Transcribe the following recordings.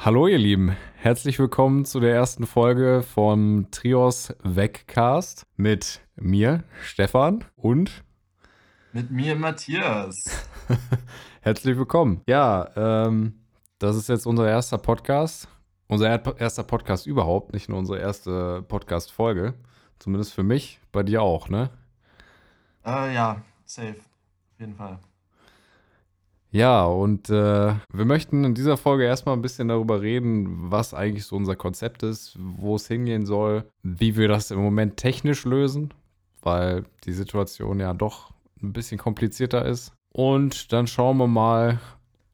Hallo ihr Lieben, herzlich willkommen zu der ersten Folge vom Trios Wegcast mit mir, Stefan und mit mir, Matthias. herzlich willkommen. Ja, ähm, das ist jetzt unser erster Podcast, unser erster Podcast überhaupt, nicht nur unsere erste Podcast-Folge. Zumindest für mich, bei dir auch, ne? Äh, ja, safe, auf jeden Fall. Ja, und äh, wir möchten in dieser Folge erstmal ein bisschen darüber reden, was eigentlich so unser Konzept ist, wo es hingehen soll, wie wir das im Moment technisch lösen, weil die Situation ja doch ein bisschen komplizierter ist. Und dann schauen wir mal,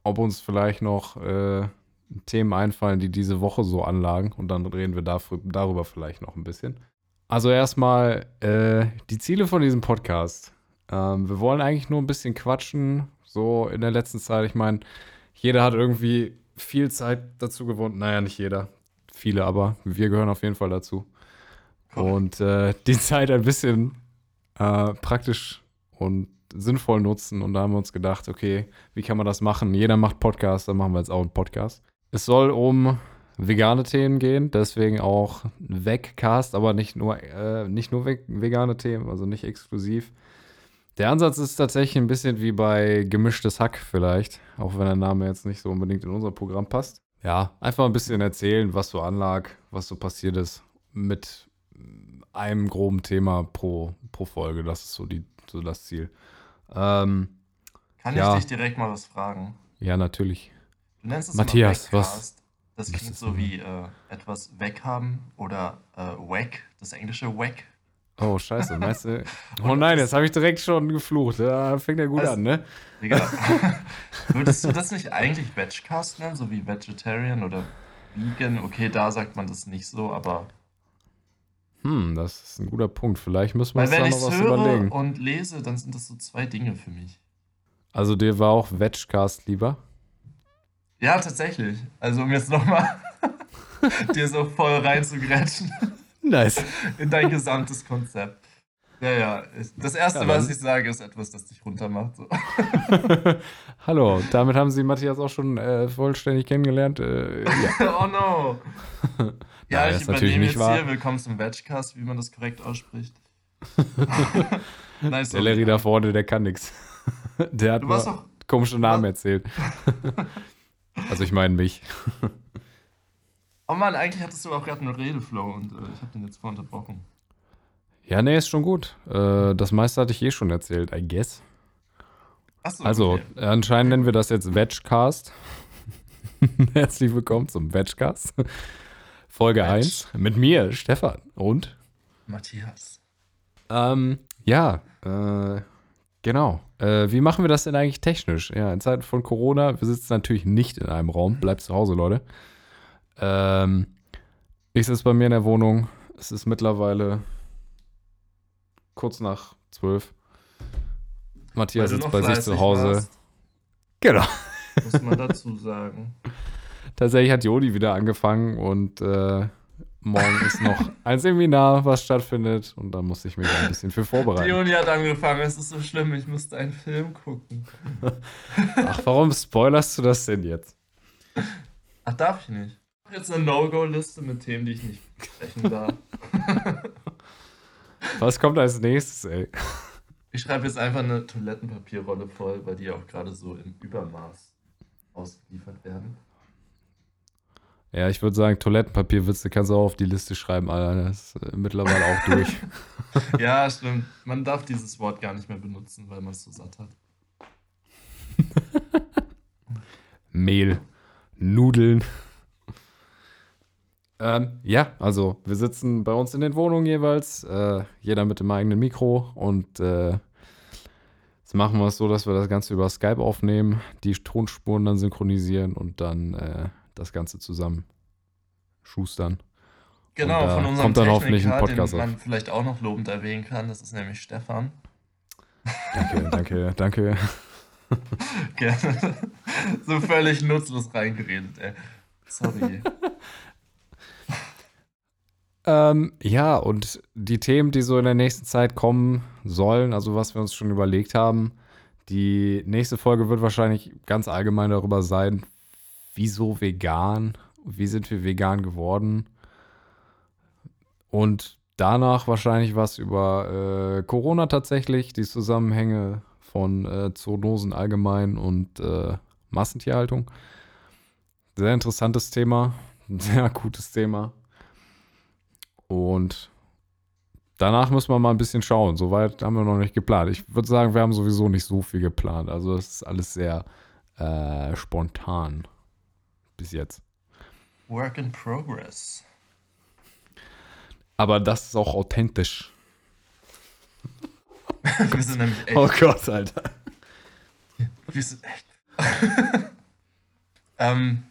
ob uns vielleicht noch äh, Themen einfallen, die diese Woche so anlagen. Und dann reden wir dafür, darüber vielleicht noch ein bisschen. Also erstmal äh, die Ziele von diesem Podcast. Ähm, wir wollen eigentlich nur ein bisschen quatschen, so in der letzten Zeit. Ich meine, jeder hat irgendwie viel Zeit dazu gewonnen. Naja, nicht jeder. Viele, aber wir gehören auf jeden Fall dazu. Und äh, die Zeit ein bisschen äh, praktisch und sinnvoll nutzen. Und da haben wir uns gedacht, okay, wie kann man das machen? Jeder macht Podcast, dann machen wir jetzt auch einen Podcast. Es soll um vegane Themen gehen, deswegen auch Wegcast, aber nicht nur, äh, nicht nur vegane Themen, also nicht exklusiv. Der Ansatz ist tatsächlich ein bisschen wie bei gemischtes Hack vielleicht, auch wenn der Name jetzt nicht so unbedingt in unser Programm passt. Ja, einfach ein bisschen erzählen, was so anlag, was so passiert ist mit einem groben Thema pro, pro Folge. Das ist so, die, so das Ziel. Ähm, Kann ja. ich dich direkt mal was fragen? Ja, natürlich. Du nennst es Matthias, was? Das klingt so wie äh, etwas weghaben oder äh, wack, das englische wack. Oh, scheiße, meinst du? Oh nein, jetzt habe ich direkt schon geflucht. Da fängt ja gut also, an, ne? Digga, würdest du das nicht eigentlich Vegcast nennen, so wie Vegetarian oder Vegan? Okay, da sagt man das nicht so, aber. Hm, das ist ein guter Punkt. Vielleicht müssen wir uns da noch was höre überlegen. und lese, dann sind das so zwei Dinge für mich. Also dir war auch Vegcast lieber? Ja, tatsächlich. Also um jetzt nochmal dir so voll reinzugrätschen. Nice. In dein gesamtes Konzept. Ja, ja. Das Erste, ja, was ich sage, ist etwas, das dich runtermacht. So. Hallo, damit haben Sie Matthias auch schon äh, vollständig kennengelernt. Äh, ja. oh no. ja, ja ich übernehme jetzt wahr. hier. Willkommen zum Vegcast, wie man das korrekt ausspricht. nice, der Larry da vorne, der kann nichts. Der hat du komische Namen erzählt. also ich meine mich. Oh Mann, eigentlich hattest du auch gerade einen Redeflow und äh, ich habe den jetzt vorhin unterbrochen. Ja, nee, ist schon gut. Äh, das meiste hatte ich eh schon erzählt, I guess. Achso, also, okay. anscheinend nennen wir das jetzt Vegcast. Herzlich willkommen zum Vegcast. Folge Veg. 1 mit mir, Stefan und Matthias. Ähm, ja, äh, genau. Äh, wie machen wir das denn eigentlich technisch? Ja, in Zeiten von Corona, wir sitzen natürlich nicht in einem Raum. Bleibt zu Hause, Leute. Ähm, ich sitze bei mir in der Wohnung. Es ist mittlerweile kurz nach zwölf. Matthias sitzt bei sich zu Hause. Warst. Genau. Muss man dazu sagen. Tatsächlich hat Jodi wieder angefangen und äh, morgen ist noch ein Seminar, was stattfindet und da muss ich mich ein bisschen für vorbereiten. Jodi hat angefangen, es ist so schlimm, ich musste einen Film gucken. Ach, warum spoilerst du das denn jetzt? Ach, darf ich nicht jetzt eine No-Go-Liste mit Themen, die ich nicht sprechen darf. Was kommt als nächstes, ey? Ich schreibe jetzt einfach eine Toilettenpapierrolle voll, weil die auch gerade so im Übermaß ausgeliefert werden. Ja, ich würde sagen, Toilettenpapierwitze kannst du auch auf die Liste schreiben, Alter. Das ist äh, mittlerweile auch durch. ja, stimmt. Man darf dieses Wort gar nicht mehr benutzen, weil man es so satt hat. Mehl, Nudeln. Ähm, ja, also wir sitzen bei uns in den Wohnungen jeweils, äh, jeder mit dem eigenen Mikro und äh, jetzt machen wir es so, dass wir das Ganze über Skype aufnehmen, die Tonspuren dann synchronisieren und dann äh, das Ganze zusammen schustern. Genau, und, von unserem kommt dann hoffentlich ein Podcast den man auf. vielleicht auch noch lobend erwähnen kann, das ist nämlich Stefan. Danke, danke, danke. Gerne. So völlig nutzlos reingeredet, ey. Sorry. Ähm, ja, und die Themen, die so in der nächsten Zeit kommen sollen, also was wir uns schon überlegt haben, die nächste Folge wird wahrscheinlich ganz allgemein darüber sein, wieso vegan Wie sind wir vegan geworden? Und danach wahrscheinlich was über äh, Corona tatsächlich, die Zusammenhänge von äh, Zoonosen allgemein und äh, Massentierhaltung. Sehr interessantes Thema, sehr gutes Thema. Und danach müssen wir mal ein bisschen schauen. Soweit haben wir noch nicht geplant. Ich würde sagen, wir haben sowieso nicht so viel geplant. Also es ist alles sehr äh, spontan bis jetzt. Work in progress. Aber das ist auch authentisch. Wir sind nämlich echt. Oh Gott, Alter. Wir sind echt. ähm,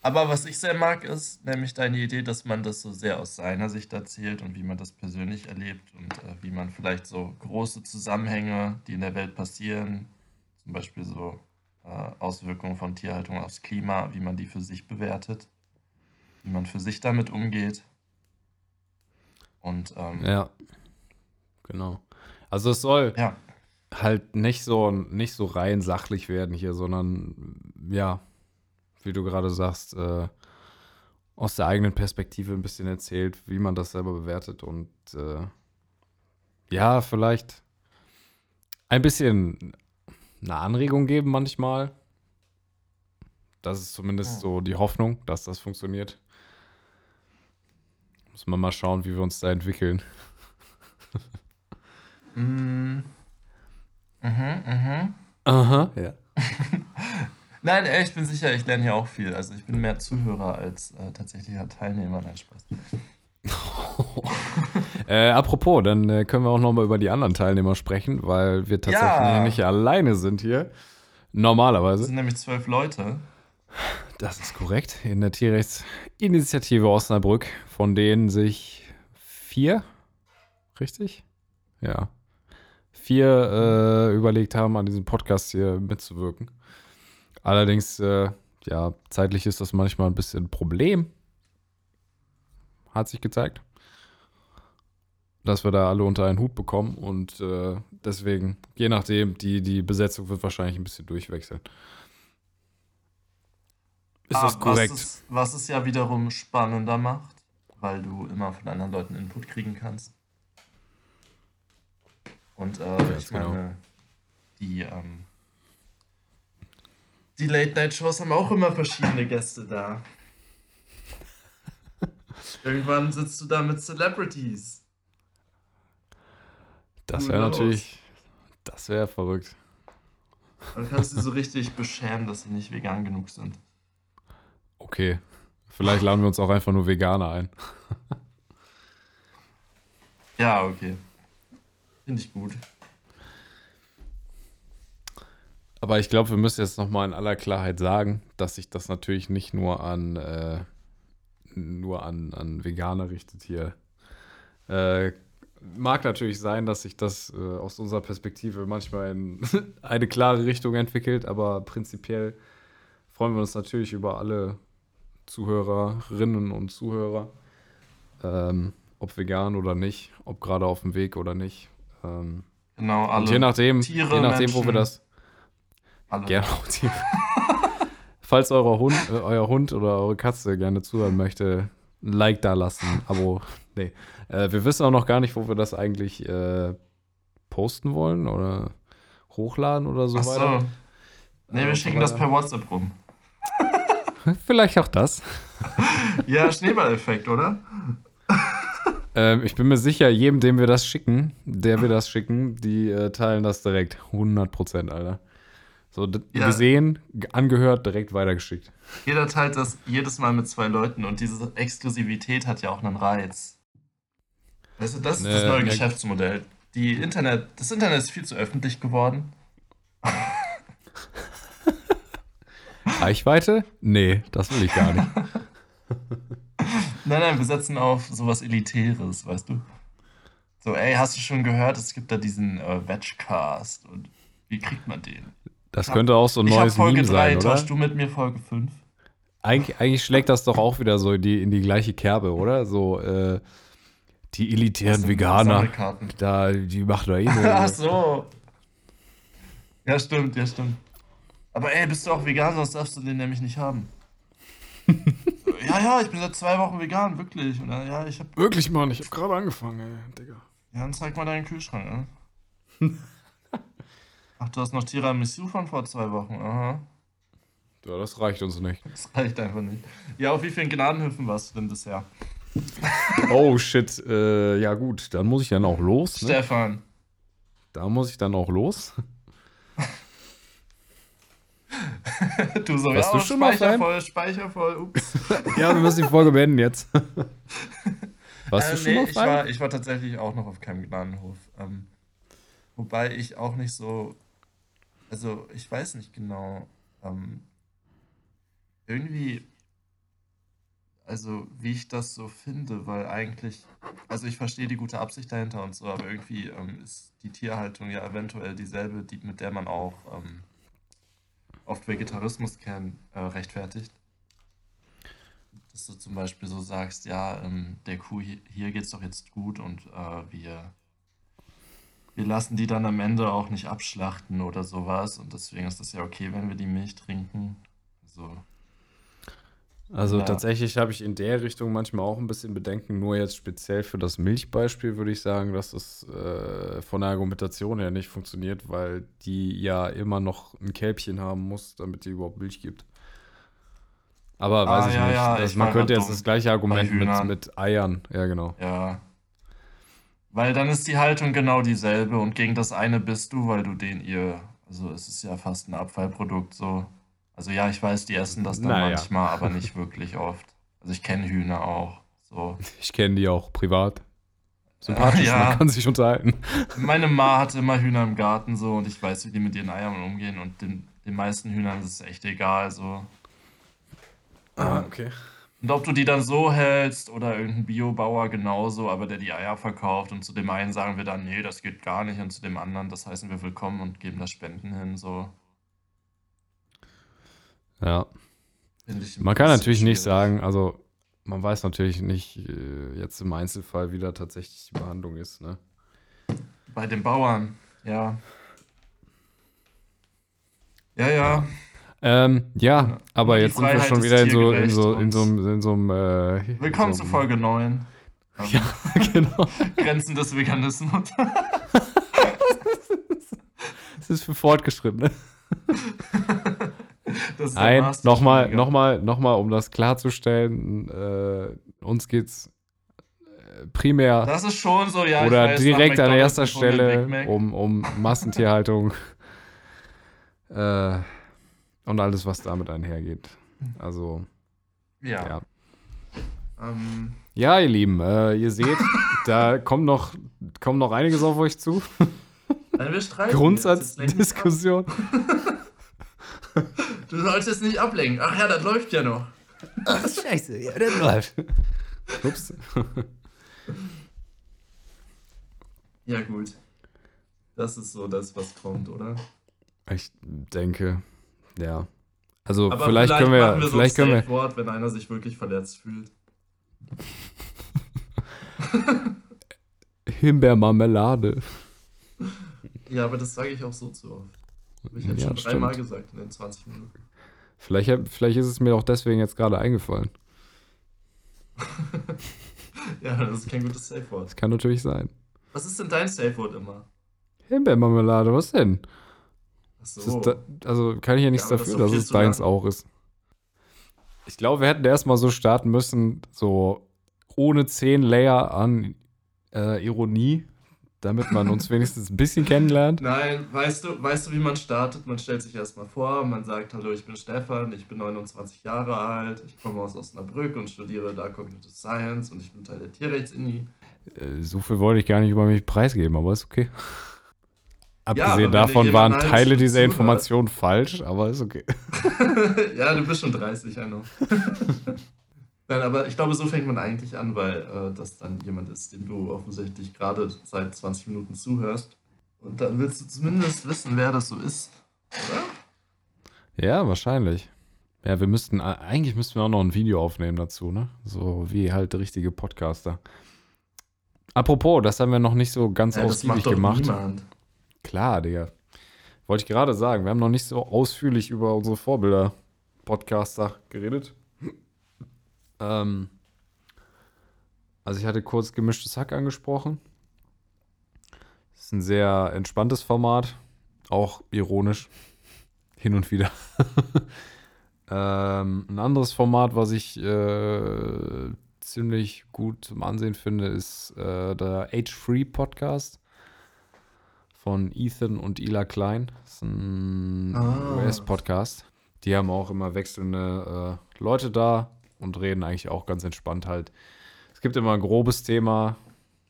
aber was ich sehr mag, ist nämlich deine Idee, dass man das so sehr aus seiner Sicht erzählt und wie man das persönlich erlebt und äh, wie man vielleicht so große Zusammenhänge, die in der Welt passieren, zum Beispiel so äh, Auswirkungen von Tierhaltung aufs Klima, wie man die für sich bewertet, wie man für sich damit umgeht. Und ähm, Ja, genau. Also es soll ja, halt nicht so, nicht so rein sachlich werden hier, sondern ja, wie du gerade sagst, äh, aus der eigenen Perspektive ein bisschen erzählt, wie man das selber bewertet und äh, ja, vielleicht ein bisschen eine Anregung geben manchmal. Das ist zumindest Ja. so die Hoffnung, dass das funktioniert. Muss man mal schauen, wie wir uns da entwickeln. Mm. Mhm, mhm. Aha. Ja. Nein, ey, ich bin sicher, ich lerne hier auch viel. Also ich bin mehr Zuhörer als äh, tatsächlicher Teilnehmer. Nein, Spaß. Äh, apropos, dann äh, können wir auch noch mal über die anderen Teilnehmer sprechen, weil wir tatsächlich Ja. nicht alleine sind hier. Es Normalerweise. sind nämlich zwölf Leute. Das ist korrekt. In der Tierrechtsinitiative Osnabrück, von denen sich vier, richtig? Ja. Vier äh, überlegt haben, an diesem Podcast hier mitzuwirken. Allerdings, äh, ja, zeitlich ist das manchmal ein bisschen ein Problem. Hat sich gezeigt. Dass wir da alle unter einen Hut bekommen und äh, deswegen, je nachdem, die, die Besetzung wird wahrscheinlich ein bisschen durchwechseln. Ist Ah, das korrekt? Was es, was es ja wiederum spannender macht, weil du immer von anderen Leuten Input kriegen kannst. Und äh, Ganz ich genau. meine, die, ähm, die Late-Night-Shows haben auch immer verschiedene Gäste da. Irgendwann sitzt du da mit Celebrities. Das wäre natürlich, das wäre verrückt. Dann kannst du sie so richtig beschämen, dass sie nicht vegan genug sind. Okay, vielleicht laden wir uns auch einfach nur Veganer ein. Ja, okay. Finde ich gut. Aber ich glaube, wir müssen jetzt noch mal in aller Klarheit sagen, dass sich das natürlich nicht nur an äh, nur an, an Veganer richtet hier. Äh, mag natürlich sein, dass sich das äh, aus unserer Perspektive manchmal in eine klare Richtung entwickelt, aber prinzipiell freuen wir uns natürlich über alle Zuhörerinnen und Zuhörer, ähm, ob vegan oder nicht, ob gerade auf dem Weg oder nicht. Ähm, Genau, alle. und je nachdem, Tiere, je nachdem, wo wir Menschen. das alle. Gerne auch Tiere. Falls euer Hund, äh, euer Hund oder eure Katze gerne zuhören möchte, ein Like da lassen, Abo. Nee. Äh, wir wissen auch noch gar nicht, wo wir das eigentlich äh, posten wollen oder hochladen oder so Ach weiter. so. Nee, wir Äh, schicken das per WhatsApp rum. Vielleicht auch das. Ja, Schneeballeffekt, oder? Ähm, ich bin mir sicher, jedem, dem wir das schicken, der wir das schicken, die äh, teilen das direkt. 100%, Alter. So, Ja. gesehen, angehört, direkt weitergeschickt. Jeder teilt das jedes Mal mit zwei Leuten und diese Exklusivität hat ja auch einen Reiz. Weißt du, das ist das Ne, neue ne- Geschäftsmodell. Die Internet, das Internet ist viel zu öffentlich geworden. Reichweite? Nee, das will ich gar nicht. Nein, nein, wir setzen auf sowas Elitäres, weißt du? So, ey, hast du schon gehört, es gibt da diesen äh, Vegcast und wie kriegt man den? Das könnte auch so ein ich habe neues Folge Meme 3, sein, oder? tauschst du mit mir Folge 5? Eigentlich, eigentlich schlägt das doch auch wieder so in die, in die gleiche Kerbe, oder? So, äh, die elitären Veganer, da, die machen da eh Ach nur. so. Ja, stimmt, ja, stimmt. Aber ey, bist du auch vegan, sonst darfst du den nämlich nicht haben. ja, ja, ich bin seit zwei Wochen vegan, wirklich. Und ja, ich hab. Wirklich, Mann, ich hab gerade angefangen, ey, Digga. Ja, dann zeig mal deinen Kühlschrank, ne? Ach, du hast noch Tiramisu von vor zwei Wochen, aha. Ja, das reicht uns nicht. Das reicht einfach nicht. Ja, auf wie vielen Gnadenhöfen warst du denn bisher? Oh, shit. Äh, ja, gut, dann muss ich dann auch los. Ne? Stefan. Da muss ich dann auch los. du so, Warst ja, du schon mal Speicher Fan? voll, Speicher voll, ups. ja, wir müssen die Folge beenden jetzt. Warst Äh, du schon nee, mal ich war, ich war tatsächlich auch noch auf keinem Gnadenhof. Ähm, wobei ich auch nicht so, also ich weiß nicht genau, ähm, irgendwie, also wie ich das so finde, weil eigentlich, also ich verstehe die gute Absicht dahinter und so, aber irgendwie ähm, ist die Tierhaltung ja eventuell dieselbe, die, mit der man auch ähm, oft Vegetarismus kennt, äh, rechtfertigt. Dass du zum Beispiel so sagst, ja, ähm, der Kuh hier, hier geht's doch jetzt gut und äh, wir, wir lassen die dann am Ende auch nicht abschlachten oder sowas und deswegen ist das ja okay, wenn wir die Milch trinken. So. Also Ja. tatsächlich habe ich in der Richtung manchmal auch ein bisschen Bedenken, nur jetzt speziell für das Milchbeispiel würde ich sagen, dass das äh, von der Argumentation her nicht funktioniert, weil die ja immer noch ein Kälbchen haben muss, damit die überhaupt Milch gibt. Aber weiß Ah, ich ja, nicht. ja, das, ich man könnte grad jetzt das gleiche Argument mit, mit Eiern, ja genau. Ja. Weil dann ist die Haltung genau dieselbe und gegen das eine bist du, weil du den ihr, also es ist ja fast ein Abfallprodukt so. Also ja, ich weiß, die essen das dann Naja. manchmal, aber nicht wirklich oft. Also ich kenne Hühner auch. So. Ich kenne die auch privat. Sympathisch, Ja. man kann sich unterhalten. Meine Ma hatte immer Hühner im Garten so und ich weiß, wie die mit ihren Eiern umgehen und den, den meisten Hühnern ist es echt egal so. Ah, okay. Und ob du die dann so hältst oder irgendein Biobauer genauso, aber der die Eier verkauft und zu dem einen sagen wir dann, nee, das geht gar nicht und zu dem anderen, das heißen wir willkommen und geben da Spenden hin, so. Ja. Man kann natürlich nicht schwierig. sagen, also man weiß natürlich nicht äh, jetzt im Einzelfall, wie da tatsächlich die Behandlung ist, ne? Bei den Bauern, ja. Ja, ja. Ähm, ja, aber Die jetzt sind wir Freiheit schon wieder in so, in so, in so, einem- in so einem. Äh, Willkommen so zu Folge 9. Ähm, Ja, genau. Grenzen des Veganismus. Das ist für Fortgeschrittene. Das Nein, nochmal, nochmal, nochmal, um das klarzustellen, äh, uns geht's äh, primär Das ist schon so, ja. oder weiß, direkt an erster Stelle um, um Massentierhaltung äh, und alles, was damit einhergeht. Also, Ja. ja. Ähm, Ja, ihr Lieben, äh, ihr seht, da kommt noch, kommt noch einiges auf euch zu. Grundsatzdiskussion. Du solltest nicht ablenken. Ach ja, das läuft ja noch. Ach, scheiße, ja, das läuft. Ups. Ja, gut. Das ist so das, was kommt, oder? Ich denke, ja. Also Aber vielleicht, können wir, wir vielleicht so können wir, Wort, wenn einer sich wirklich verletzt fühlt. Himbeermarmelade. Ja, aber das sage ich auch so zu oft. Habe ich jetzt Ja, schon dreimal gesagt in den 20 Minuten. Vielleicht, vielleicht ist es mir auch deswegen jetzt gerade eingefallen. Ja, das ist kein gutes Safe Wort. Das kann natürlich sein. Was ist denn dein Safe Wort immer? Himbeermarmelade, was denn? So. da, also kann ich ja nichts Ja, das dafür, dass es deins auch ist. Ich glaube, wir hätten erstmal so starten müssen, so ohne 10 Layer an äh, Ironie, damit man uns wenigstens ein bisschen kennenlernt. Nein, weißt du, weißt du, wie man startet? Man stellt sich erstmal vor, man sagt, hallo, ich bin Stefan, ich bin 29 Jahre alt, ich komme aus Osnabrück und studiere da Cognitive Science und ich bin Teil der Tierrechts-Inni. Äh, So viel wollte ich gar nicht über mich preisgeben, aber ist okay. Abgesehen dir davon waren Teile dieser Informationen falsch, aber ist okay. ja, du bist schon 30, I know. Nein, aber ich glaube, so fängt man eigentlich an, weil äh, das dann jemand ist, dem du offensichtlich gerade seit 20 Minuten zuhörst. Und dann willst du zumindest wissen, wer das so ist, oder? Ja, wahrscheinlich. Ja, wir müssten, eigentlich müssten wir auch noch ein Video aufnehmen dazu, ne? So wie halt richtige Podcaster. Apropos, das haben wir noch nicht so ganz Ja, ausgiebig gemacht. niemand. Klar, Digga. Wollte ich gerade sagen, wir haben noch nicht so ausführlich über unsere Vorbilder Podcaster geredet. Ähm, also ich hatte kurz gemischtes Hack angesprochen. Das ist ein sehr entspanntes Format, auch ironisch, hin und wieder. ähm, ein anderes Format, was ich äh, ziemlich gut zum Ansehen finde, ist äh, der Age-Free Podcast von Ethan und Ila Klein. Das ist ein Ah. US-Podcast. Die haben auch immer wechselnde äh, Leute da und reden eigentlich auch ganz entspannt halt. Es gibt immer ein grobes Thema,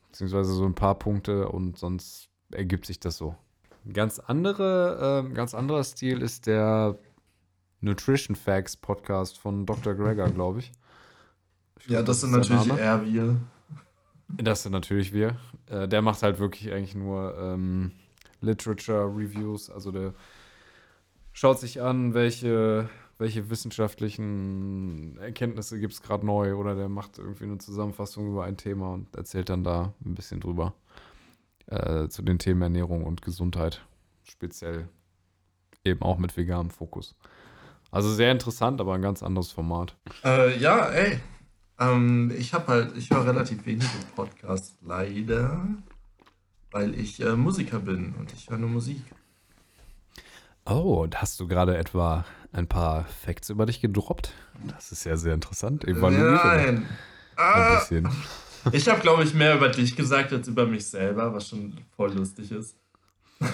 beziehungsweise so ein paar Punkte und sonst ergibt sich das so. Ein ganz, andere, äh, ganz anderer Stil ist der Nutrition Facts Podcast von Dr. Gregor, glaube ich. Ich Ja, glaub, das sind natürlich eher wir. Das sind natürlich wir. Äh, der macht halt wirklich eigentlich nur ähm, Literature Reviews. Also der schaut sich an, welche, welche wissenschaftlichen Erkenntnisse gibt es gerade neu oder der macht irgendwie eine Zusammenfassung über ein Thema und erzählt dann da ein bisschen drüber. Äh, zu den Themen Ernährung und Gesundheit. Speziell eben auch mit veganem Fokus. Also sehr interessant, aber ein ganz anderes Format. Äh, ja, ey. Ähm, ich habe halt, ich höre relativ wenige Podcasts, leider, weil ich äh, Musiker bin und ich höre nur Musik. Oh, und hast du gerade etwa ein paar Facts über dich gedroppt? Das ist ja sehr interessant. Evaluiere Nein. ein Ah, bisschen. ich habe, glaube ich, mehr über dich gesagt als über mich selber, was schon voll lustig ist.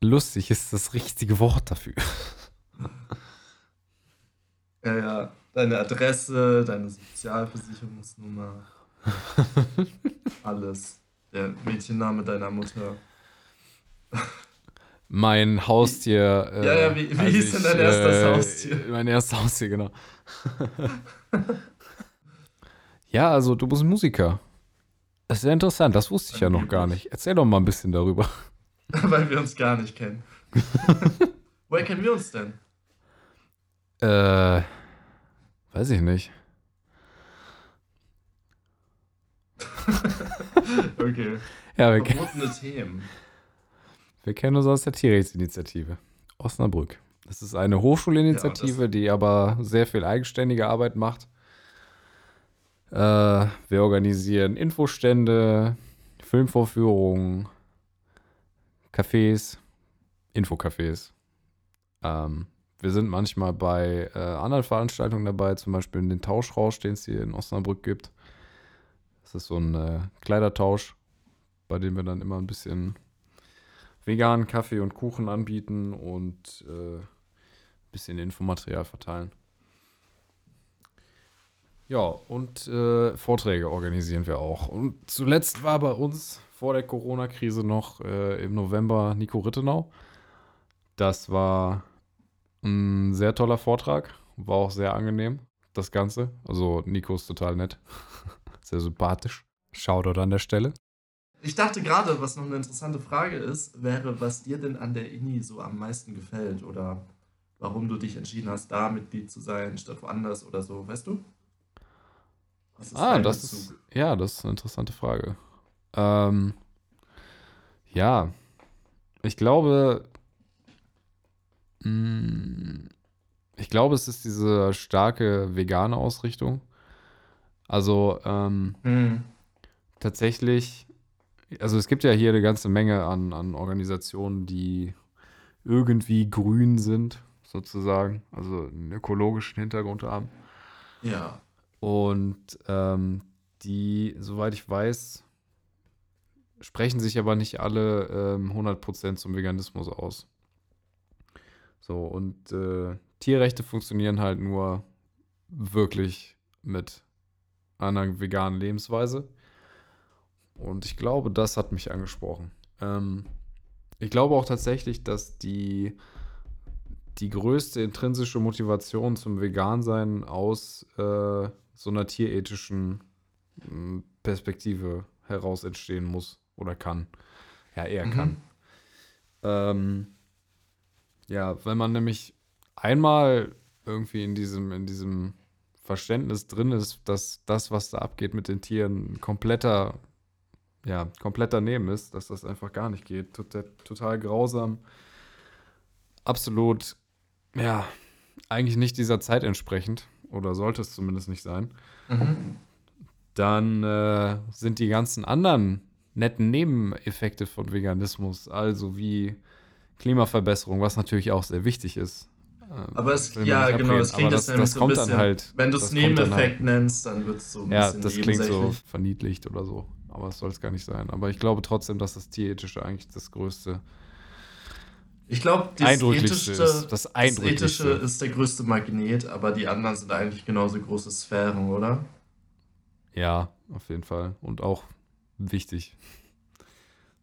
Lustig ist das richtige Wort dafür. Ja, ja. Deine Adresse, deine Sozialversicherungsnummer. Alles. Der Mädchenname deiner Mutter. Mein Haustier. äh, Ja, ja, wie- wie hieß denn dein erstes Haustier? Mein erstes Haustier, genau. ja, also du bist Musiker. Das ist sehr interessant, das wusste ich ja noch gar nicht. Erzähl doch mal ein bisschen darüber. Weil wir uns gar nicht kennen. Woher kennen wir uns denn? Äh, weiß ich nicht. Okay. Ja, wir, Verbotene Themen. wir kennen uns aus der Tierrechtsinitiative. Osnabrück. Das ist eine Hochschulinitiative, die aber sehr viel eigenständige Arbeit macht. Äh, wir organisieren Infostände, Filmvorführungen, Cafés, Infocafés. Ähm, wir sind manchmal bei äh, anderen Veranstaltungen dabei, zum Beispiel in den Tauschrausch, den es hier in Osnabrück gibt. Das ist so ein äh, Kleidertausch, bei dem wir dann immer ein bisschen veganen Kaffee und Kuchen anbieten und äh, ein bisschen Infomaterial verteilen. Ja, und äh, Vorträge organisieren wir auch. Und zuletzt war bei uns vor der Corona-Krise noch äh, im November Nico Rittenau. Das war ein sehr toller Vortrag, war auch sehr angenehm, das Ganze. Also Nico ist total nett, sehr sympathisch. Shoutout an der Stelle. Ich dachte gerade, was noch eine interessante Frage ist, wäre, was dir denn an der INI so am meisten gefällt oder warum du dich entschieden hast, da Mitglied zu sein, statt woanders oder so, weißt du? Was ist Ah, das Bezug? ist, ja, das ist eine interessante Frage. Ähm, ja, ich glaube, mh, ich glaube, es ist diese starke vegane Ausrichtung. Also, ähm, Hm. tatsächlich, also es gibt ja hier eine ganze Menge an, an Organisationen, die irgendwie grün sind, sozusagen, also einen ökologischen Hintergrund haben. Ja. Und ähm, die, soweit ich weiß, sprechen sich aber nicht alle ähm, 100% zum Veganismus aus. So, und äh, Tierrechte funktionieren halt nur wirklich mit einer veganen Lebensweise. Und ich glaube, das hat mich angesprochen. Ähm, ich glaube auch tatsächlich, dass die, die größte intrinsische Motivation zum Vegansein aus äh, so einer tierethischen mh, Perspektive heraus entstehen muss oder kann. Ja, eher Mhm. kann. Ähm, ja, wenn man nämlich einmal irgendwie in diesem, in diesem Verständnis drin ist, dass das, was da abgeht mit den Tieren, ein kompletter, ja, komplett daneben ist, dass das einfach gar nicht geht. Total, total grausam. Absolut, ja, eigentlich nicht dieser Zeit entsprechend. oder sollte es zumindest nicht sein, mhm. dann äh, sind die ganzen anderen netten Nebeneffekte von Veganismus, also wie Klimaverbesserung, was natürlich auch sehr wichtig ist. Ähm, Aber es, ja, genau, es klingt das, das so ein bisschen, halt, wenn du es Nebeneffekt halt, nennst, dann wird es so ein ja, bisschen Ja, das klingt so verniedlicht oder so. Aber es soll es gar nicht sein. Aber ich glaube trotzdem, dass das Tierethische eigentlich das größte ich glaube, das, Ethischste ist, das, das Ethische ist der größte Magnet, aber die anderen sind eigentlich genauso große Sphären, oder? Ja, auf jeden Fall. Und auch wichtig.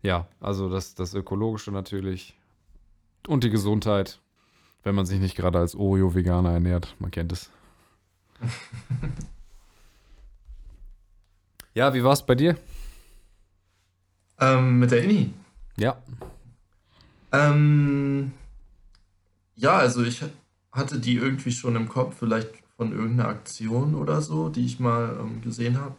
Ja, also das, das Ökologische natürlich. Und die Gesundheit. Wenn man sich nicht gerade als Oreo-Veganer ernährt. Man kennt es. ja, wie war es bei dir? Ähm, mit der Inni? Ja. Ähm, ja, also ich hatte die irgendwie schon im Kopf, vielleicht von irgendeiner Aktion oder so, die ich mal ähm, gesehen habe.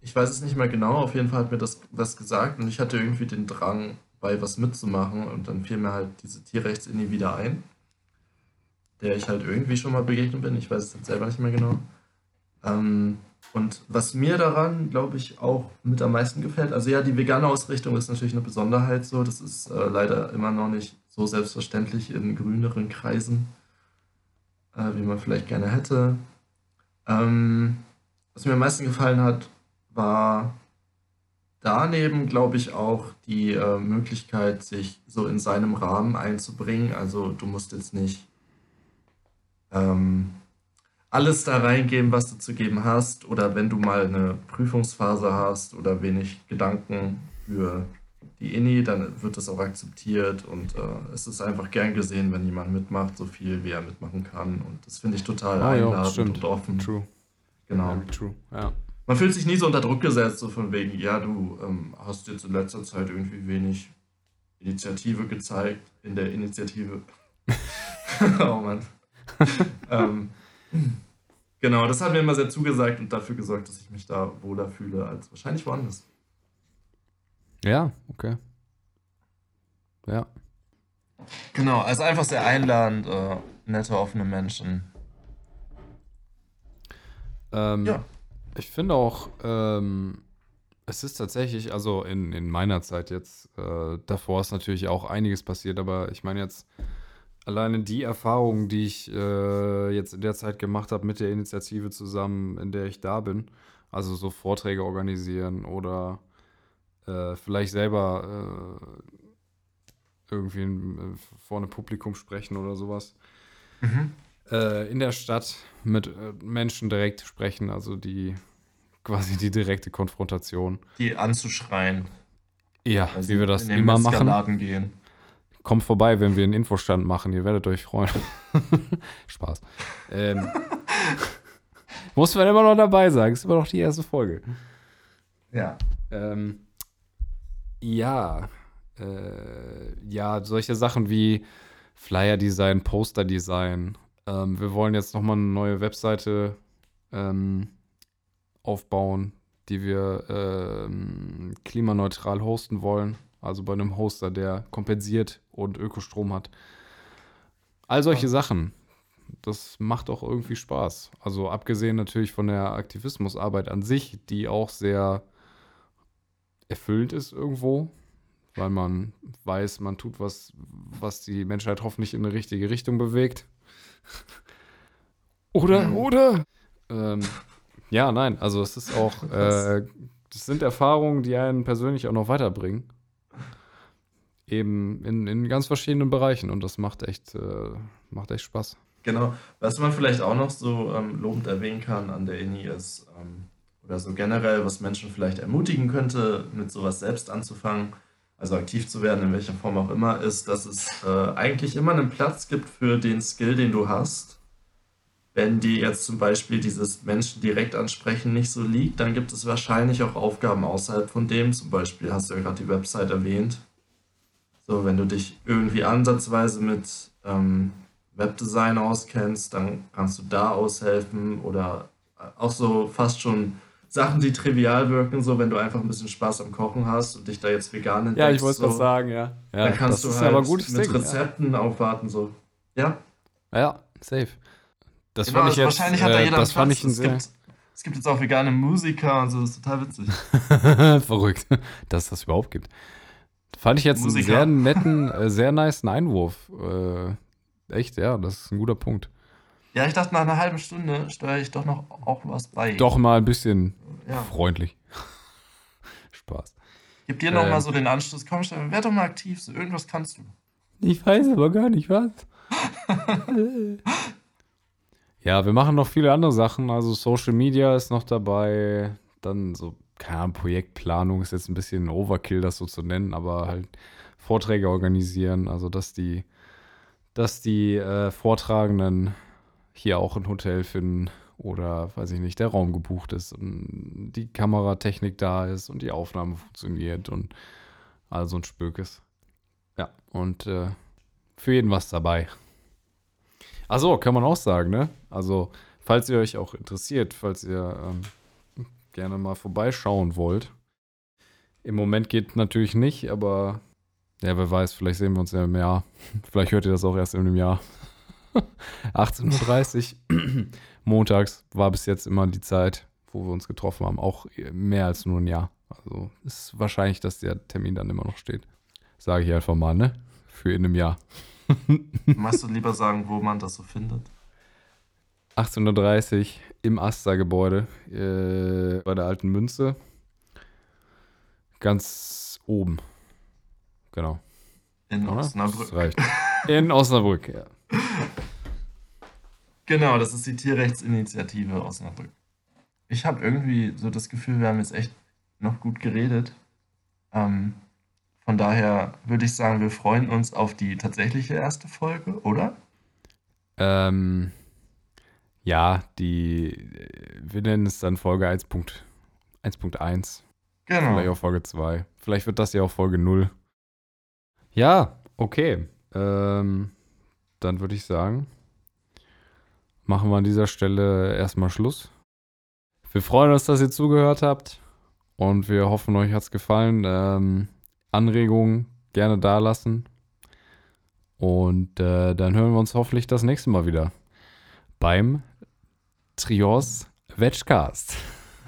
Ich weiß es nicht mehr genau, auf jeden Fall hat mir das was gesagt und ich hatte irgendwie den Drang, bei was mitzumachen und dann fiel mir halt diese Tierrechtsinni wieder ein, der ich halt irgendwie schon mal begegnet bin, ich weiß es jetzt selber nicht mehr genau. Ähm, und was mir daran, glaube ich, auch mit am meisten gefällt, also ja, die vegane Ausrichtung ist natürlich eine Besonderheit so. Das ist äh, leider immer noch nicht so selbstverständlich in grüneren Kreisen, äh, wie man vielleicht gerne hätte. Ähm, was mir am meisten gefallen hat, war daneben, glaube ich, auch die äh, Möglichkeit, sich so in seinem Rahmen einzubringen. Also du musst jetzt nicht ähm, alles da reingeben, was du zu geben hast. Oder wenn du mal eine Prüfungsphase hast oder wenig Gedanken für die INI, dann wird das auch akzeptiert und äh, es ist einfach gern gesehen, wenn jemand mitmacht, so viel wie er mitmachen kann. Und das finde ich total ah, einladend ja, und offen. True. Genau. True. Ja. Man fühlt sich nie so unter Druck gesetzt, so von wegen, ja, du ähm, hast jetzt in letzter Zeit irgendwie wenig Initiative gezeigt in der Initiative. oh Mann. ähm, Genau, das hat mir immer sehr zugesagt und dafür gesorgt, dass ich mich da wohler fühle als wahrscheinlich woanders. Ja, okay. Ja. Genau, also einfach sehr einladend, äh, nette, offene Menschen. Ähm, ja. Ich finde auch, ähm, es ist tatsächlich, also in, in meiner Zeit jetzt, äh, davor ist natürlich auch einiges passiert, aber ich meine jetzt, alleine die Erfahrungen, die ich äh, jetzt in der Zeit gemacht habe mit der Initiative zusammen, in der ich da bin, also so Vorträge organisieren oder äh, vielleicht selber äh, irgendwie in, vor einem Publikum sprechen oder sowas. Mhm. Äh, in der Stadt mit äh, Menschen direkt sprechen, also die quasi die direkte Konfrontation. Die anzuschreien. Ja, also wie wir das immer machen. Gehen. Kommt vorbei, wenn wir einen Infostand machen. Ihr werdet euch freuen. Spaß. Ähm, muss man immer noch dabei sagen. Ist immer noch die erste Folge. Ja. Ähm, ja. Äh, ja, solche Sachen wie Flyer-Design, Poster-Design. Ähm, wir wollen jetzt nochmal eine neue Webseite ähm, aufbauen, die wir ähm, klimaneutral hosten wollen. Also bei einem Hoster, der kompensiert und Ökostrom hat. All solche Sachen. Das macht auch irgendwie Spaß. Also abgesehen natürlich von der Aktivismusarbeit an sich, die auch sehr erfüllend ist irgendwo, weil man weiß, man tut was, was die Menschheit hoffentlich in eine richtige Richtung bewegt. oder, mhm. oder? Ähm, ja, nein, also es ist auch, äh, das sind Erfahrungen, die einen persönlich auch noch weiterbringen eben in, in ganz verschiedenen Bereichen und das macht echt, äh, macht echt Spaß. Genau. Was man vielleicht auch noch so ähm, lobend erwähnen kann an der INI ist, ähm, oder so generell, was Menschen vielleicht ermutigen könnte, mit sowas selbst anzufangen, also aktiv zu werden, in welcher Form auch immer, ist, dass es äh, eigentlich immer einen Platz gibt für den Skill, den du hast. Wenn dir jetzt zum Beispiel dieses Menschen direkt ansprechen nicht so liegt, dann gibt es wahrscheinlich auch Aufgaben außerhalb von dem. Zum Beispiel hast du ja gerade die Website erwähnt. So, wenn du dich irgendwie ansatzweise mit ähm, Webdesign auskennst, dann kannst du da aushelfen oder auch so fast schon Sachen, die trivial wirken, so wenn du einfach ein bisschen Spaß am Kochen hast und dich da jetzt vegan entdeckst. Ja, ich wollte so, was sagen, ja. ja. Dann kannst du halt mit Ding, Rezepten ja. aufwarten, so. Ja? Ja, safe. Das Genau, fand ich jetzt, wahrscheinlich hat da äh, jeder das fand ich ein es, gibt, es gibt jetzt auch vegane Musiker und so, das ist total witzig. verrückt, dass das überhaupt gibt. Fand ich jetzt einen Musiker. sehr netten, äh, sehr niceen Einwurf. Äh, echt, ja, das ist ein guter Punkt. Ja, ich dachte, nach einer halben Stunde steuere ich doch noch auch was bei. Doch mal ein bisschen Ja. freundlich. Spaß. Gib dir noch Ähm. mal so den Anschluss. Komm, Stefan, werd doch mal aktiv. So, irgendwas kannst du. Ich weiß aber gar nicht was. ja, wir machen noch viele andere Sachen. Also Social Media ist noch dabei. Dann so, keine Ahnung, Projektplanung ist jetzt ein bisschen Overkill, das so zu nennen, aber halt Vorträge organisieren. Also, dass die, dass die äh, Vortragenden hier auch ein Hotel finden oder, weiß ich nicht, der Raum gebucht ist und die Kameratechnik da ist und die Aufnahme funktioniert und all so ein Spök ist. Ja, und äh, für jeden was dabei. Achso, kann man auch sagen, ne? Also, falls ihr euch auch interessiert, falls ihr ähm, gerne mal vorbeischauen wollt. Im Moment geht natürlich nicht, aber ja, wer weiß, vielleicht sehen wir uns ja im Jahr. Vielleicht hört ihr das auch erst in einem Jahr. 18.30 Uhr montags war bis jetzt immer die Zeit, wo wir uns getroffen haben. Auch mehr als nur ein Jahr. Also ist wahrscheinlich, dass der Termin dann immer noch steht. Sage ich einfach mal, ne? Für in einem Jahr. Magst du lieber sagen, wo man das so findet? 18.30 Uhr im Asta-Gebäude äh, bei der alten Münze. Ganz oben. Genau. In Oder? Osnabrück. Das reicht. In Osnabrück, ja. Genau, das ist die Tierrechtsinitiative Osnabrück. Ich habe irgendwie so das Gefühl, wir haben jetzt echt noch gut geredet. Ähm, von daher würde ich sagen, wir freuen uns auf die tatsächliche erste Folge, oder? Ähm, ja, die, äh, wir nennen es dann Folge 1.1. 1.1. Genau. Vielleicht auch Folge 2. Vielleicht wird das ja auch Folge 0. Ja, okay. Ähm, dann würde ich sagen, machen wir an dieser Stelle erstmal Schluss. Wir freuen uns, dass ihr zugehört habt und wir hoffen, euch hat es gefallen. Ähm, Anregungen gerne da lassen. Und äh, dann hören wir uns hoffentlich das nächste Mal wieder beim Trios Vegcast.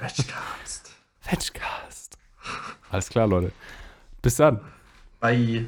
Matchcast. Vegcast. Alles klar, Leute. Bis dann. Bye.